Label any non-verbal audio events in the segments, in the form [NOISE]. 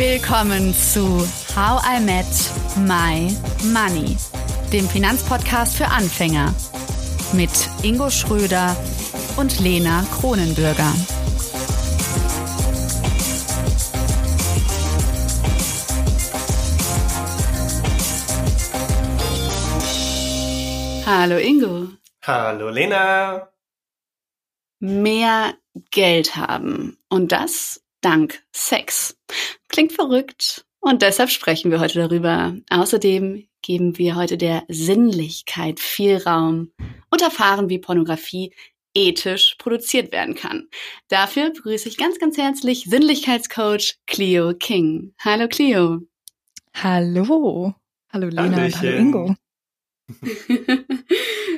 Willkommen zu How I Met My Money, dem Finanzpodcast für Anfänger mit Ingo Schröder und Lena Kronenbürger. Hallo Ingo. Hallo Lena. Mehr Geld haben und das dank Sex. Klingt verrückt und deshalb sprechen wir heute darüber. Außerdem geben wir heute der Sinnlichkeit viel Raum und erfahren, wie Pornografie ethisch produziert werden kann. Dafür begrüße ich ganz, ganz herzlich Sinnlichkeitscoach Cleo King. Hallo Cleo. Hallo. Hallo Lena Hallöchen. und hallo Ingo. [LAUGHS]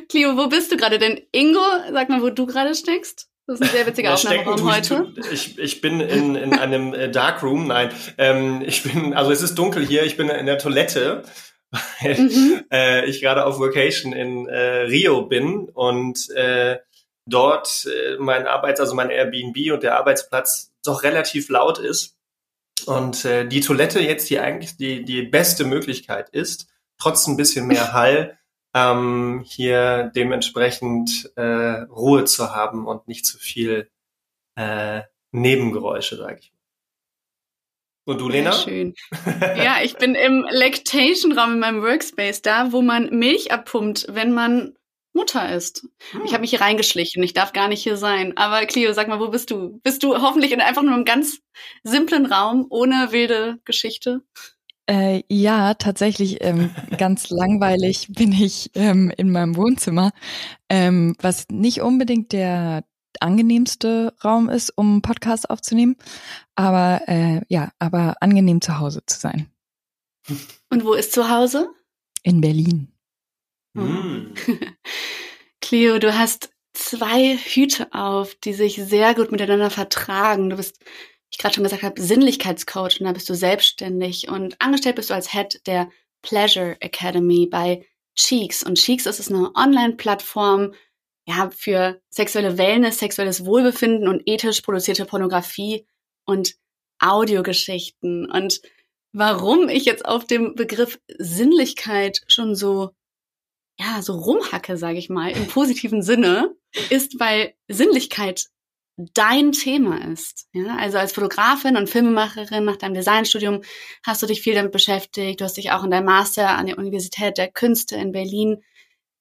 Cleo, wo bist du gerade denn? Ingo, sag mal, wo du gerade steckst. Das ist ein sehr witziger Aufnahmeraum heute. Ich, ich bin in, in einem äh, Darkroom. Nein, ähm, ich bin, also es ist dunkel hier. Ich bin in der Toilette, weil mhm. äh, ich gerade auf Vacation in äh, Rio bin und äh, dort äh, mein Arbeits-, also mein Airbnb und der Arbeitsplatz doch relativ laut ist. Und äh, die Toilette jetzt hier eigentlich die, die beste Möglichkeit ist, trotz ein bisschen mehr Hall, ähm, hier dementsprechend äh, Ruhe zu haben und nicht zu viel äh, Nebengeräusche, sage ich mal. Und du, Lena? Sehr schön. [LAUGHS] ja, ich bin im Lactation-Raum in meinem Workspace, da, wo man Milch abpumpt, wenn man Mutter ist. Hm. Ich habe mich hier reingeschlichen. Ich darf gar nicht hier sein. Aber Clio, sag mal, wo bist du? Bist du hoffentlich in einfach nur einem ganz simplen Raum ohne wilde Geschichte? Äh, ja, tatsächlich ähm, [LAUGHS] ganz langweilig bin ich ähm, in meinem Wohnzimmer, ähm, was nicht unbedingt der angenehmste Raum ist, um Podcast aufzunehmen, aber äh, ja, aber angenehm zu Hause zu sein. Und wo ist zu Hause? In Berlin. Mhm. [LAUGHS] Cleo, du hast zwei Hüte auf, die sich sehr gut miteinander vertragen. Du bist ich gerade schon gesagt habe, Sinnlichkeitscoach und da bist du selbstständig und angestellt bist du als Head der Pleasure Academy bei Cheeks. Und Cheeks ist eine Online-Plattform ja, für sexuelle Wellness, sexuelles Wohlbefinden und ethisch produzierte Pornografie und Audiogeschichten. Und warum ich jetzt auf dem Begriff Sinnlichkeit schon so ja, so rumhacke, sage ich mal, im positiven Sinne, ist, weil Sinnlichkeit dein Thema ist. Ja? Also als Fotografin und Filmemacherin nach deinem Designstudium hast du dich viel damit beschäftigt. Du hast dich auch in deinem Master an der Universität der Künste in Berlin,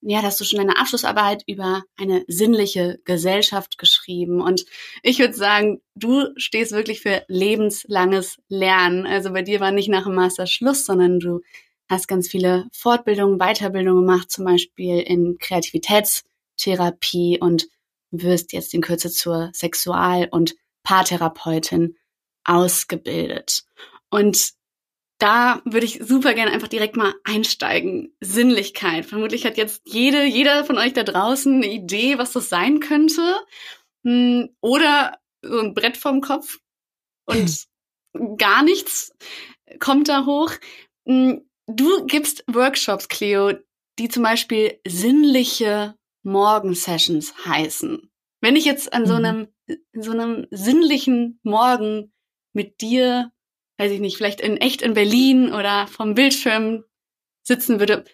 ja, da hast du schon deine Abschlussarbeit über eine sinnliche Gesellschaft geschrieben. Und ich würde sagen, du stehst wirklich für lebenslanges Lernen. Also bei dir war nicht nach dem Master Schluss, sondern du hast ganz viele Fortbildungen, Weiterbildungen gemacht, zum Beispiel in Kreativitätstherapie und wirst jetzt in Kürze zur Sexual- und Paartherapeutin ausgebildet. Und da würde ich super gerne einfach direkt mal einsteigen. Sinnlichkeit. Vermutlich hat jetzt jede, jeder von euch da draußen eine Idee, was das sein könnte. Hm, oder so ein Brett vorm Kopf und [LAUGHS] gar nichts kommt da hoch. Hm, du gibst Workshops, Cleo, die zum Beispiel sinnliche Morgensessions heißen. Wenn ich jetzt an so mhm. einem, so einem sinnlichen Morgen mit dir, weiß ich nicht, vielleicht in echt in Berlin oder vom Bildschirm sitzen würde,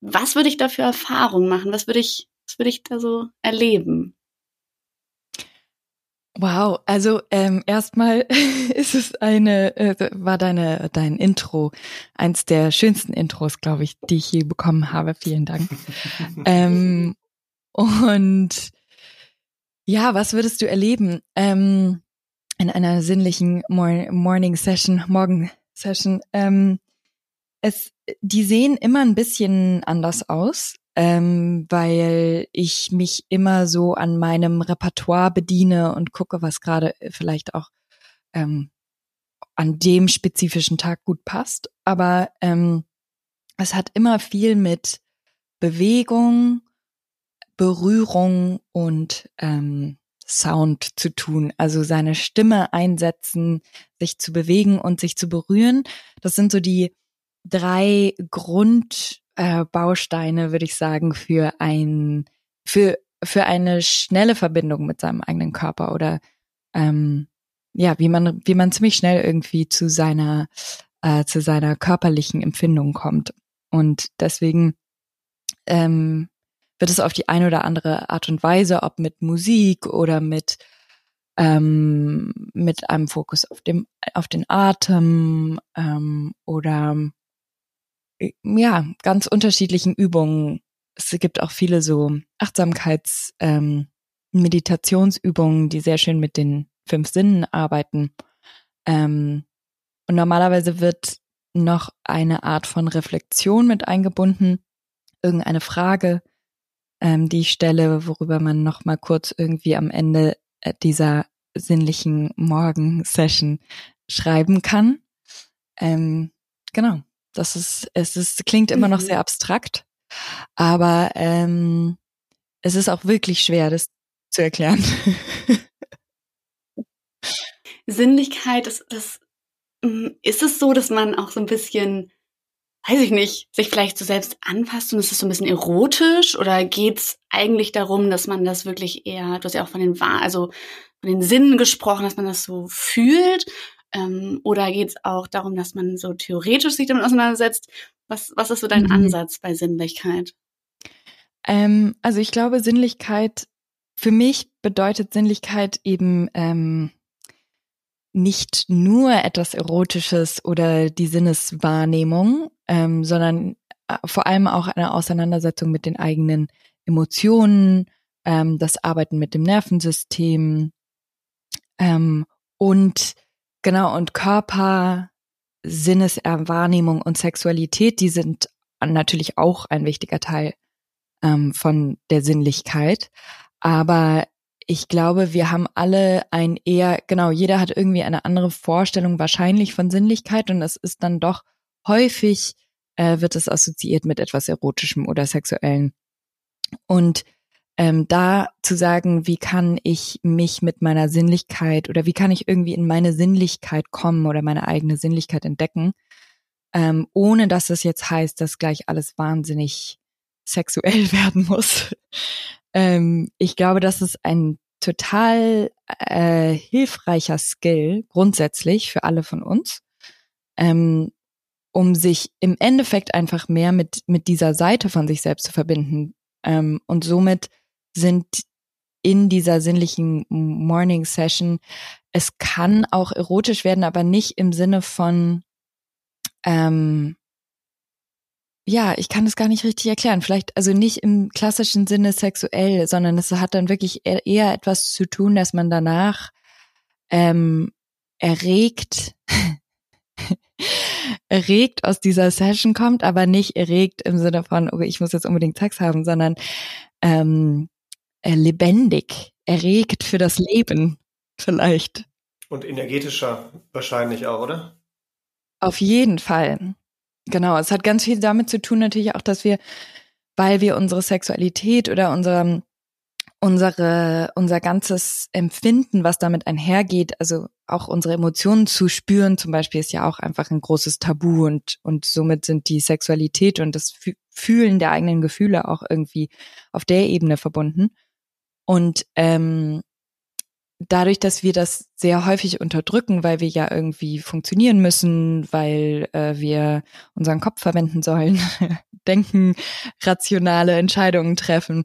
was würde ich da für Erfahrungen machen? Was würde ich, was würde ich da so erleben? Wow, also ähm, erstmal [LAUGHS] ist es eine, äh, war deine dein Intro eins der schönsten Intros, glaube ich, die ich je bekommen habe. Vielen Dank. [LAUGHS] ähm, und ja, was würdest du erleben ähm, in einer sinnlichen Mor Morning Session, Morgen Session? Ähm, es, die sehen immer ein bisschen anders aus, ähm, weil ich mich immer so an meinem Repertoire bediene und gucke, was gerade vielleicht auch ähm, an dem spezifischen Tag gut passt. Aber ähm, es hat immer viel mit Bewegung, Berührung und ähm, Sound zu tun. Also seine Stimme einsetzen, sich zu bewegen und sich zu berühren. Das sind so die drei Grundbausteine, äh, würde ich sagen, für ein für für eine schnelle Verbindung mit seinem eigenen Körper oder ähm, ja, wie man, wie man ziemlich schnell irgendwie zu seiner, äh, zu seiner körperlichen Empfindung kommt. Und deswegen ähm, wird es auf die eine oder andere Art und Weise, ob mit Musik oder mit ähm, mit einem Fokus auf dem auf den Atem ähm, oder äh, ja ganz unterschiedlichen Übungen. Es gibt auch viele so Achtsamkeits ähm, Meditationsübungen, die sehr schön mit den fünf Sinnen arbeiten. Ähm, und normalerweise wird noch eine Art von Reflexion mit eingebunden, irgendeine Frage, ähm, die stelle, worüber man noch mal kurz irgendwie am Ende äh, dieser sinnlichen Morgen-Session schreiben kann. Ähm, genau, das ist, es ist, klingt immer noch mhm. sehr abstrakt, aber ähm, es ist auch wirklich schwer, das zu erklären. [LAUGHS] Sinnlichkeit, das, das mm, ist es so, dass man auch so ein bisschen, weiß ich nicht, sich vielleicht so selbst anpasst und ist es so ein bisschen erotisch oder geht es eigentlich darum, dass man das wirklich eher, du hast ja auch von den also von den Sinnen gesprochen, dass man das so fühlt? Ähm, oder geht es auch darum, dass man so theoretisch sich damit auseinandersetzt? Was, was ist so dein mhm. Ansatz bei Sinnlichkeit? Ähm, also ich glaube, Sinnlichkeit für mich bedeutet Sinnlichkeit eben ähm, nicht nur etwas Erotisches oder die Sinneswahrnehmung, ähm, sondern äh, vor allem auch eine Auseinandersetzung mit den eigenen Emotionen, ähm, das Arbeiten mit dem Nervensystem ähm, und genau und Körper, Sinneswahrnehmung und Sexualität, die sind natürlich auch ein wichtiger Teil ähm, von der Sinnlichkeit. Aber ich glaube, wir haben alle ein eher, genau, jeder hat irgendwie eine andere Vorstellung wahrscheinlich von Sinnlichkeit und es ist dann doch häufig, äh, wird es assoziiert mit etwas Erotischem oder Sexuellen. Und ähm, da zu sagen, wie kann ich mich mit meiner Sinnlichkeit oder wie kann ich irgendwie in meine Sinnlichkeit kommen oder meine eigene Sinnlichkeit entdecken, ähm, ohne dass es jetzt heißt, dass gleich alles wahnsinnig sexuell [LAUGHS] werden muss. Ähm, ich glaube, das ist ein total äh, hilfreicher Skill grundsätzlich für alle von uns, ähm, um sich im Endeffekt einfach mehr mit mit dieser Seite von sich selbst zu verbinden. Ähm, und somit sind in dieser sinnlichen Morning Session es kann auch erotisch werden, aber nicht im Sinne von ähm, ja, ich kann es gar nicht richtig erklären. Vielleicht, also nicht im klassischen Sinne sexuell, sondern es hat dann wirklich eher etwas zu tun, dass man danach ähm, erregt, [LAUGHS] erregt aus dieser Session kommt, aber nicht erregt im Sinne von, okay, ich muss jetzt unbedingt Sex haben, sondern ähm, äh, lebendig, erregt für das Leben vielleicht. Und energetischer wahrscheinlich auch, oder? Auf jeden Fall. Genau, es hat ganz viel damit zu tun natürlich auch, dass wir, weil wir unsere Sexualität oder unser, unsere, unser ganzes Empfinden, was damit einhergeht, also auch unsere Emotionen zu spüren, zum Beispiel ist ja auch einfach ein großes Tabu und, und somit sind die Sexualität und das Fühlen der eigenen Gefühle auch irgendwie auf der Ebene verbunden. Und ähm, dadurch, dass wir das sehr häufig unterdrücken, weil wir ja irgendwie funktionieren müssen, weil äh, wir unseren Kopf verwenden sollen, [LAUGHS] denken, rationale Entscheidungen treffen,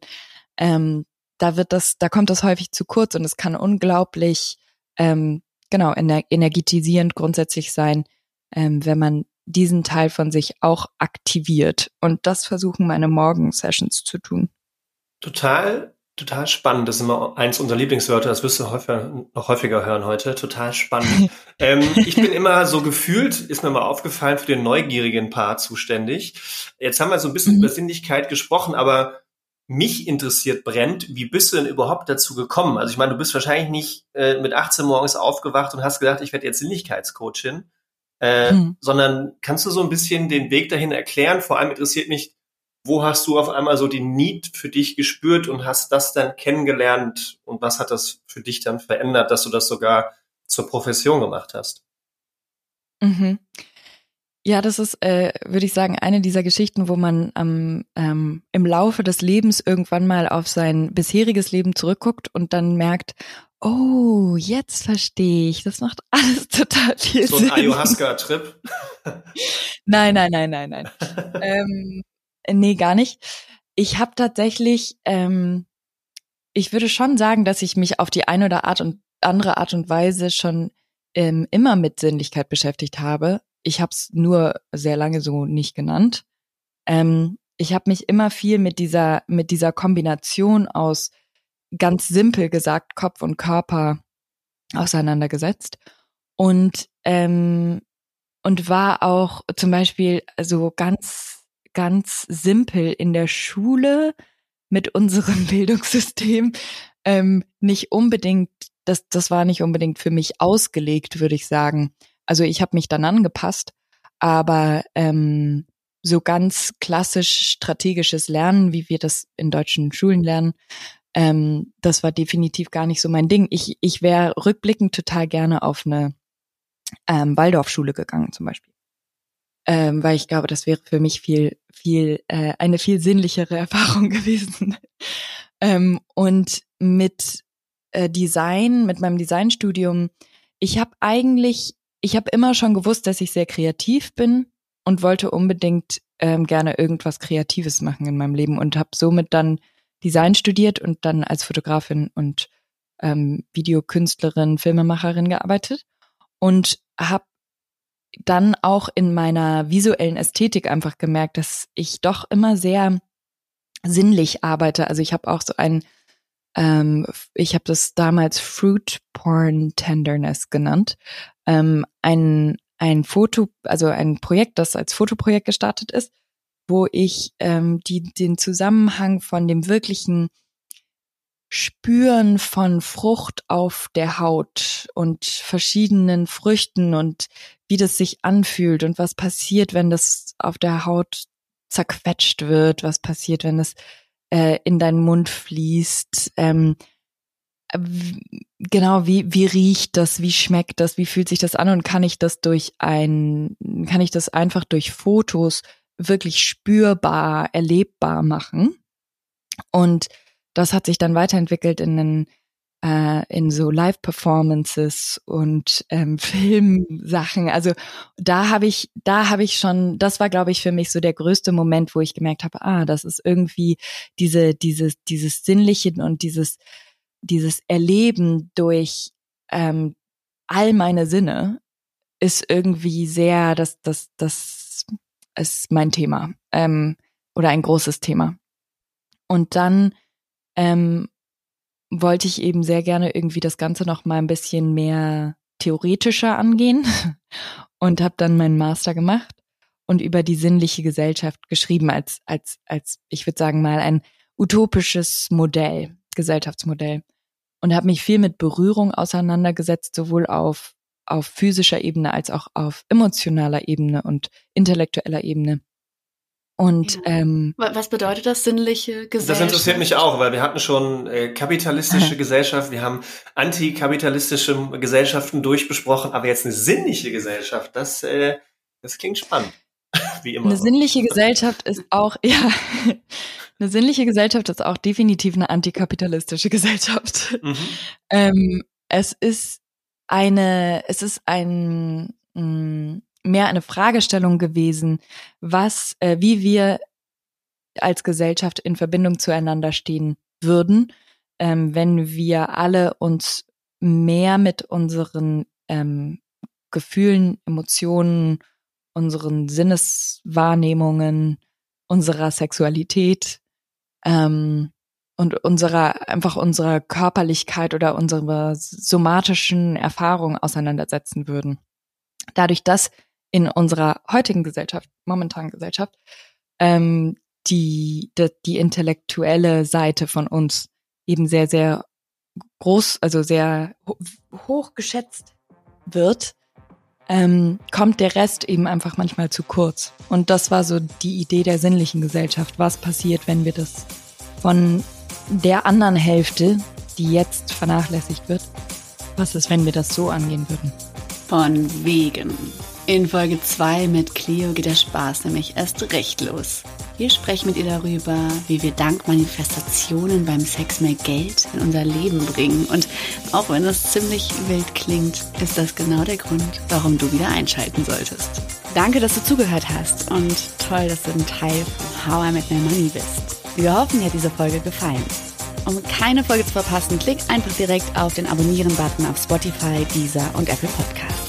ähm, da wird das, da kommt das häufig zu kurz und es kann unglaublich, ähm, genau, ener energetisierend grundsätzlich sein, ähm, wenn man diesen Teil von sich auch aktiviert. Und das versuchen meine Morgen-Sessions zu tun. Total Total spannend. Das ist immer eins unserer Lieblingswörter. Das wirst du häufiger, noch häufiger hören heute. Total spannend. [LAUGHS] ähm, ich bin immer so gefühlt, ist mir mal aufgefallen, für den neugierigen Part zuständig. Jetzt haben wir so ein bisschen mhm. über Sinnlichkeit gesprochen, aber mich interessiert brennt, wie bist du denn überhaupt dazu gekommen? Also ich meine, du bist wahrscheinlich nicht äh, mit 18 morgens aufgewacht und hast gedacht, ich werde jetzt Sinnlichkeitscoachin, äh, mhm. sondern kannst du so ein bisschen den Weg dahin erklären? Vor allem interessiert mich, wo hast du auf einmal so die Need für dich gespürt und hast das dann kennengelernt und was hat das für dich dann verändert, dass du das sogar zur Profession gemacht hast? Mhm. Ja, das ist, äh, würde ich sagen, eine dieser Geschichten, wo man ähm, ähm, im Laufe des Lebens irgendwann mal auf sein bisheriges Leben zurückguckt und dann merkt, Oh, jetzt verstehe ich. Das macht [LAUGHS] alles total viel so Sinn. So ein Ayahuasca-Trip? [LAUGHS] nein, nein, nein, nein, nein. [LAUGHS] ähm, nee, gar nicht. Ich habe tatsächlich, ähm, ich würde schon sagen, dass ich mich auf die eine oder Art und andere Art und Weise schon ähm, immer mit Sinnlichkeit beschäftigt habe. Ich habe es nur sehr lange so nicht genannt. Ähm, ich habe mich immer viel mit dieser mit dieser Kombination aus ganz simpel gesagt Kopf und Körper auseinandergesetzt und ähm, und war auch zum Beispiel so ganz ganz simpel in der Schule mit unserem [LAUGHS] Bildungssystem ähm, nicht unbedingt das das war nicht unbedingt für mich ausgelegt würde ich sagen also ich habe mich dann angepasst aber ähm, so ganz klassisch strategisches Lernen, wie wir das in deutschen Schulen lernen, ähm, das war definitiv gar nicht so mein Ding. Ich, ich wäre rückblickend total gerne auf eine ähm, Waldorfschule gegangen zum Beispiel. Ähm, weil ich glaube, das wäre für mich viel, viel, äh, eine viel sinnlichere [LAUGHS] Erfahrung gewesen. ähm, und mit äh, Design, mit meinem Designstudium, ich habe eigentlich, ich habe immer schon gewusst, dass ich sehr kreativ bin und wollte unbedingt ähm, gerne irgendwas Kreatives machen in meinem Leben und habe somit dann Design studiert und dann als Fotografin und ähm, Videokünstlerin, Filmemacherin gearbeitet und habe dann auch in meiner visuellen Ästhetik einfach gemerkt, dass ich doch immer sehr sinnlich arbeite. Also ich habe auch so ein, ähm, ich habe das damals Fruit Porn Tenderness genannt, ähm, ein ein Foto, also ein Projekt, das als Fotoprojekt gestartet ist, wo ich ähm, die, den Zusammenhang von dem wirklichen Spüren von Frucht auf der Haut und verschiedenen Früchten und wie das sich anfühlt und was passiert, wenn das auf der Haut zerquetscht wird, was passiert, wenn es äh, in deinen Mund fließt. Ähm, genau, wie, wie riecht das, wie schmeckt das, wie fühlt sich das an und kann ich das durch ein, kann ich das einfach durch Fotos wirklich spürbar, erlebbar machen. Und das hat sich dann weiterentwickelt in einen äh, in so Live-Performances und ähm, [LAUGHS] Filmsachen. Also da habe ich, da habe ich schon, das war, glaube ich, für mich so der größte Moment, wo ich gemerkt habe, ah, das ist irgendwie diese, dieses, dieses Sinnliche und dieses, dieses Erleben durch ähm, all meine Sinne ist irgendwie sehr, das, das, das ist mein Thema ähm, oder ein großes Thema. Und dann ähm, wollte ich eben sehr gerne irgendwie das Ganze noch mal ein bisschen mehr theoretischer angehen [LAUGHS] und habe dann meinen Master gemacht und über die sinnliche Gesellschaft geschrieben als als als ich würde sagen mal ein utopisches Modell, Gesellschaftsmodell und habe mich viel mit Berührung auseinandergesetzt, sowohl auf auf physischer Ebene als auch auf emotionaler Ebene und intellektueller Ebene. Und ja. ähm, was bedeutet das sinnliche Gesellschaft? Das interessiert mich auch, weil wir hatten schon äh, kapitalistische [LAUGHS] Gesellschaft, wir haben antikapitalistische Gesellschaften durchbesprochen, aber jetzt eine sinnliche Gesellschaft, das, äh, das klingt spannend. [LAUGHS] Wie immer. Eine sinnliche Gesellschaft ist auch, [LAUGHS] ja, eine sinnliche Gesellschaft ist auch definitiv eine antikapitalistische Gesellschaft. Mhm. Ähm, es ist eine, es ist ein mh, mm, mehr eine Fragestellung gewesen, was, äh, wie wir als Gesellschaft in Verbindung zueinander stehen würden, ähm, wenn wir alle uns mehr mit unseren ähm, Gefühlen, Emotionen, unseren Sinneswahrnehmungen, unserer Sexualität ähm, und unserer, einfach unserer Körperlichkeit oder unserer somatischen Erfahrung auseinandersetzen würden. Dadurch, dass in unserer heutigen Gesellschaft, momentanen Gesellschaft, ähm, die, die, die intellektuelle Seite von uns eben sehr, sehr groß, also sehr hoch geschätzt wird, ähm, kommt der Rest eben einfach manchmal zu kurz. Und das war so die Idee der sinnlichen Gesellschaft. Was passiert, wenn wir das von der anderen Hälfte, die jetzt vernachlässigt wird, was ist, wenn wir das so angehen würden? Von wegen. In Folge 2 mit Cleo geht der Spaß nämlich erst recht los. Wir sprechen mit ihr darüber, wie wir dank Manifestationen beim Sex mehr Geld in unser Leben bringen. Und auch wenn das ziemlich wild klingt, ist das genau der Grund, warum du wieder einschalten solltest. Danke, dass du zugehört hast und toll, dass du ein Teil von How I Met My Money bist. Wir hoffen, dir hat diese Folge gefallen. Um keine Folge zu verpassen, klick einfach direkt auf den Abonnieren-Button auf Spotify, Deezer und Apple Podcasts.